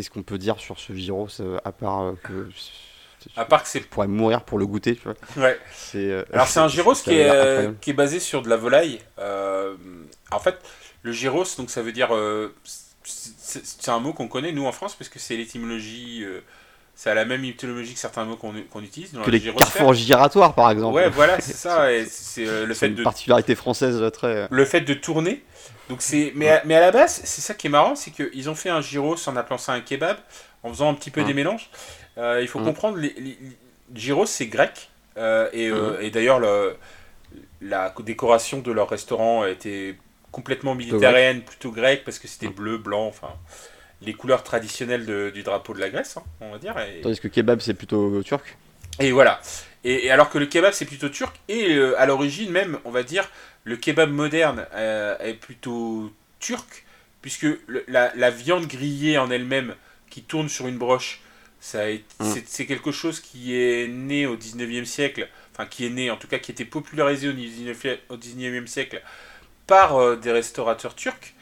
qu'est-ce qu'on peut dire sur ce gyros à part que à part que c'est pourrait mourir pour le goûter, tu vois. Ouais. C'est Alors c'est un gyros qui est, qui est basé sur de la volaille. en fait, le gyros, donc ça veut dire c'est un mot qu'on connaît nous en France parce que c'est l'étymologie ça a la même étymologie que certains mots qu'on utilise. Dans que les carrefours giratoires, par exemple. Ouais, voilà, c'est ça. C'est euh, le fait une particularité française euh, très. Euh, le fait de tourner. Donc c'est, mais, à, mais à la base, c'est ça qui est marrant, c'est qu'ils ont fait un gyros en appelant ça un kebab, en faisant un petit peu des mélanges. il faut comprendre, les, gyros c'est grec, et, et d'ailleurs la décoration de leur restaurant était complètement méditerranéenne, plutôt grecque, parce que c'était bleu, blanc, enfin les couleurs traditionnelles du drapeau de la Grèce, hein, on va dire. Et... Tandis que kebab, c'est plutôt turc. Et voilà. Et, alors que le kebab, c'est plutôt turc. Et euh, à l'origine, même, on va dire, le kebab moderne euh, est plutôt turc, puisque la, viande grillée en elle-même, qui tourne sur une broche, ça mm. c'est quelque chose qui est né au 19e siècle, enfin qui est né, en tout cas, qui a été popularisé au 19e, siècle par euh, des restaurateurs turcs.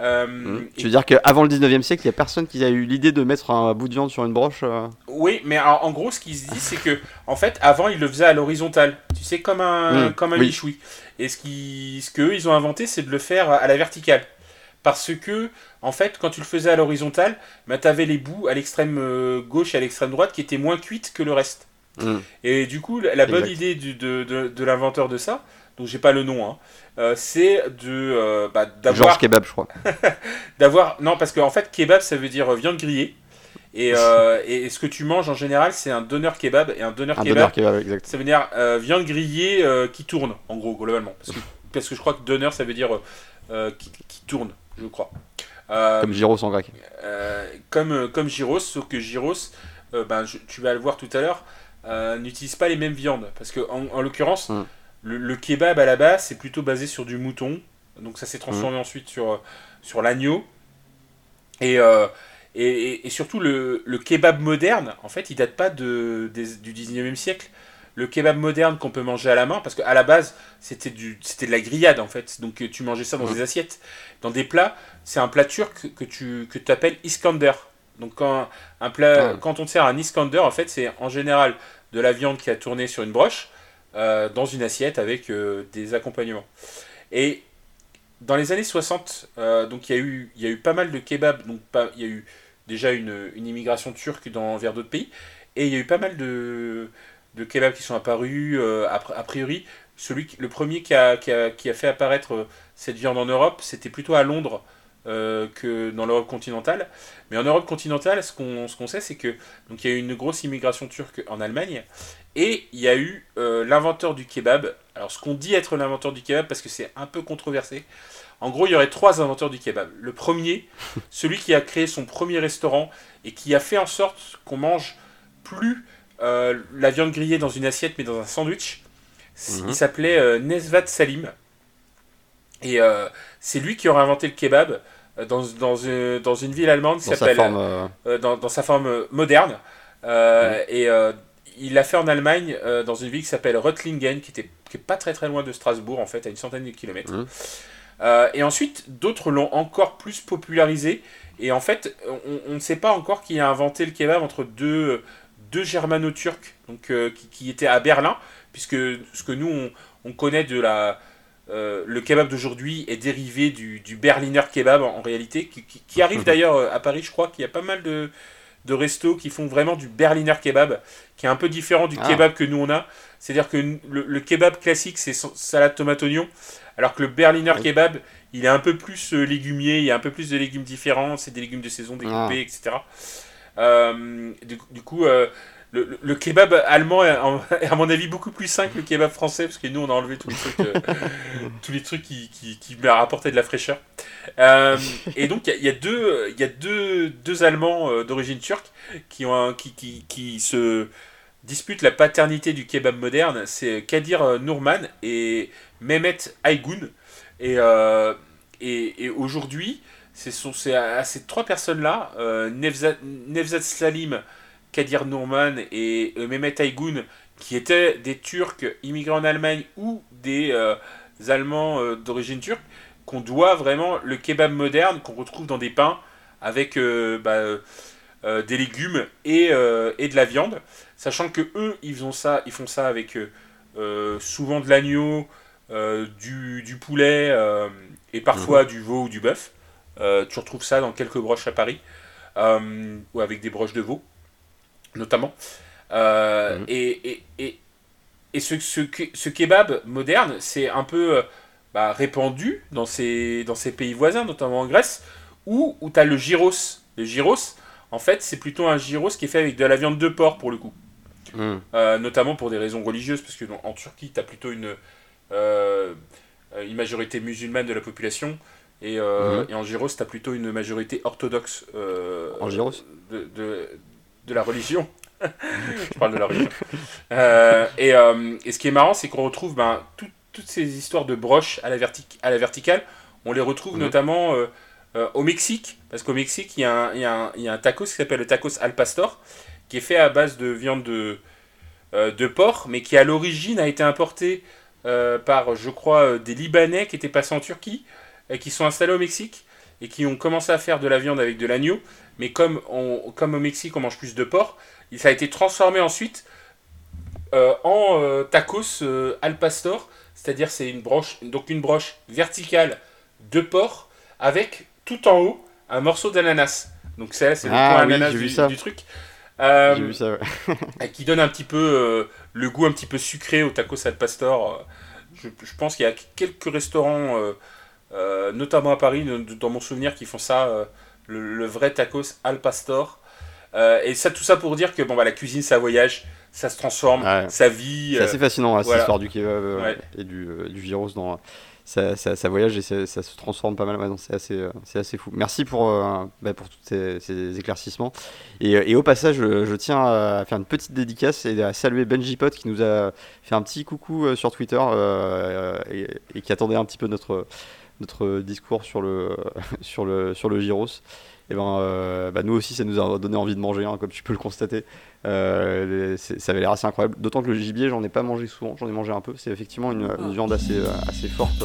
Euh, mmh. Tu veux dire qu'avant le 19e siècle, il n'y a personne qui a eu l'idée de mettre un bout de viande sur une broche euh Oui, mais en, gros, ce qui se dit, c'est que, en fait, avant, ils le faisaient à l'horizontale. Tu sais, comme un, mmh. comme un michoui. Et ce qu'eux, ce que ils ont inventé, c'est de le faire à la verticale. Parce que, en fait, quand tu le faisais à l'horizontale, bah, tu avais les bouts à l'extrême euh, gauche et à l'extrême droite qui étaient moins cuites que le reste. Mmh. Et du coup, la bonne idée du, de, de, de l'inventeur de ça, donc j'ai pas le nom, hein, euh, c'est de euh, bah, d'avoir Georges kebab, je crois. d'avoir non parce qu'en en fait kebab ça veut dire viande grillée. Et, euh, et, ce que tu manges en général, c'est un donneur kebab. Et un donneur kebab, ça veut dire viande grillée qui tourne, en gros, globalement. Parce que, parce que je crois que donneur, ça veut dire qui, qui, tourne, je crois. comme gyros en grec. comme, comme gyros, sauf que gyros, ben, tu vas le voir tout à l'heure, n'utilise pas les mêmes viandes. Parce que en, en l'occurrence, hum. Le, kebab à la base, c'est plutôt basé sur du mouton. Donc ça s'est transformé mmh. ensuite sur, sur l'agneau. Euh, et, et, surtout, le, kebab moderne, en fait, il date pas de, du 19e siècle. Le kebab moderne qu'on peut manger à la main, parce qu'à la base, c'était de la grillade, en fait. Donc tu mangeais ça dans mmh. des assiettes. Dans des plats, c'est un plat turc que tu que appelles Iskander. Donc quand, un plat, quand on te sert un Iskander, en fait, c'est en général de la viande qui a tourné sur une broche euh, dans une assiette avec euh, des accompagnements. Et dans les années 60, euh, donc il y, a eu, y a eu pas mal de kebabs, donc il y a eu déjà une, immigration turque dans, vers d'autres pays, et il y a eu pas mal de, kebabs qui sont apparus, a, priori, celui, le premier qui, a, qui a, fait apparaître cette viande en Europe, c'était plutôt à Londres que dans l'Europe continentale. Mais en Europe continentale, ce qu'on ce sait, c'est que donc il y a eu une grosse immigration turque en Allemagne et il y a eu euh, l'inventeur du kebab. Alors, ce qu'on dit être l'inventeur du kebab, parce que c'est un peu controversé. En gros, il y aurait trois inventeurs du kebab. Le premier, celui qui a créé son premier restaurant et qui a fait en sorte qu'on mange plus euh, la viande grillée dans une assiette, mais dans un sandwich. Il mhm. s'appelait euh, Nesvat Salim. Et c'est lui qui aurait inventé le kebab dans, dans, dans une ville allemande qui s'appelle. Dans, dans, sa forme moderne. Et il l'a fait en Allemagne, euh, dans une ville qui s'appelle Reutlingen, qui était qui est pas très très loin de Strasbourg, en fait, à une centaine de kilomètres. Mmh. Euh, et ensuite, d'autres l'ont encore plus popularisé. Et en fait, on, ne sait pas encore qui a inventé le kebab entre deux, deux germano-turcs donc, euh, qui, étaient à Berlin, puisque ce que nous, on, connaît de la... le kebab d'aujourd'hui est dérivé du, du, Berliner kebab en, réalité, qui, qui arrive d'ailleurs à Paris, je crois qu'il y a pas mal de, de restos qui font vraiment du Berliner kebab, qui est un peu différent du ah. kebab que nous on a. C'est-à-dire que le, kebab classique, c'est salade tomate oignon, alors que le Berliner kebab, il est un peu plus euh, légumier, il y a un peu plus de légumes différents, c'est des légumes de saison découpés, ah. etc. Euh, du, coup, euh, le, kebab allemand est, à mon avis beaucoup plus sain que le kebab français parce que nous on a enlevé tous les trucs, euh, tous les trucs qui, qui, qui rapportaient de la fraîcheur. Euh, et donc il y, a deux, il y a deux, deux Allemands euh, d'origine turque qui, ont qui, qui, qui, se disputent la paternité du kebab moderne. C'est Kadir Nourman et Mehmet Aygun. Et, et, et aujourd'hui, c'est à, ces trois personnes-là, Nevzat, Nevzat Salim Kadir Nourman et euh, Mehmet Aygun, qui étaient des Turcs immigrés en Allemagne ou des euh, Allemands euh, d'origine turque, qu'on doit vraiment le kebab moderne qu'on retrouve dans des pains avec bah, des légumes et, et, de la viande. Sachant que eux, ils font ça, ils font ça avec souvent de l'agneau, du, du, poulet et parfois mhm. du veau ou du bœuf. tu retrouves ça dans quelques broches à Paris, ou avec des broches de veau, notamment. Mhm. et, et, et ce, ce, ce, kebab moderne, c'est un peu bah, répandu dans ces, dans ces pays voisins, notamment en Grèce, où, où tu as le gyros. Le gyros, en fait, c'est plutôt un gyros qui est fait avec de la viande de porc pour le coup. Hmm. Euh, notamment pour des raisons religieuses, parce que en Turquie, tu as plutôt une, euh, une majorité musulmane de la population. Et, euh, hmm. et en gyros, tu as plutôt une majorité orthodoxe en gyros de, de, de la religion. Je parle de la religion. et, et, ce qui est marrant, c'est qu'on retrouve ben, tout, toutes ces histoires de broches à la, à la verticale, on les retrouve mhm. notamment euh, euh, au Mexique, parce qu'au Mexique, il y, a un, il, y a il y, a un tacos qui s'appelle le tacos al pastor, qui est fait à base de viande de, euh, de porc, mais qui à l'origine a été importé par, je crois, des Libanais qui étaient passés en Turquie, et qui sont installés au Mexique, et qui ont commencé à faire de la viande avec de l'agneau, mais comme, on, comme au Mexique on mange plus de porc, ça a été transformé ensuite en tacos al pastor, c'est-à-dire c'est une broche, donc une broche verticale de porc avec tout en haut un morceau d'ananas. Donc ça, c'est le ah point ananas du, truc. Euh, vu ça, qui donne un petit peu euh, le goût un petit peu sucré au tacos al pastor. Je, pense qu'il y a quelques restaurants, euh, notamment à Paris, dans mon souvenir, qui font ça, le, vrai tacos al pastor. et ça, tout ça pour dire que bon, bah, la cuisine, ça voyage ça se transforme, ça vit. C'est assez fascinant, hein, cette histoire du kebab euh, et du, euh, du, virus dans. Ça, ça, voyage et ça, se transforme pas mal. c'est assez, euh, c'est assez fou. Merci pour, bah, pour tous ces, éclaircissements. Et, et, au passage, je, tiens à faire une petite dédicace et à saluer Benji Pot qui nous a fait un petit coucou sur Twitter et, qui attendait un petit peu notre, notre discours sur le, sur le, sur le gyros et ben, euh, bah, nous aussi, ça nous a donné envie de manger, hein, comme tu peux le constater. Euh, ça avait l'air assez incroyable. D'autant que le gibier, j'en ai pas mangé souvent, j'en ai mangé un peu. C'est effectivement une, une viande assez, assez forte.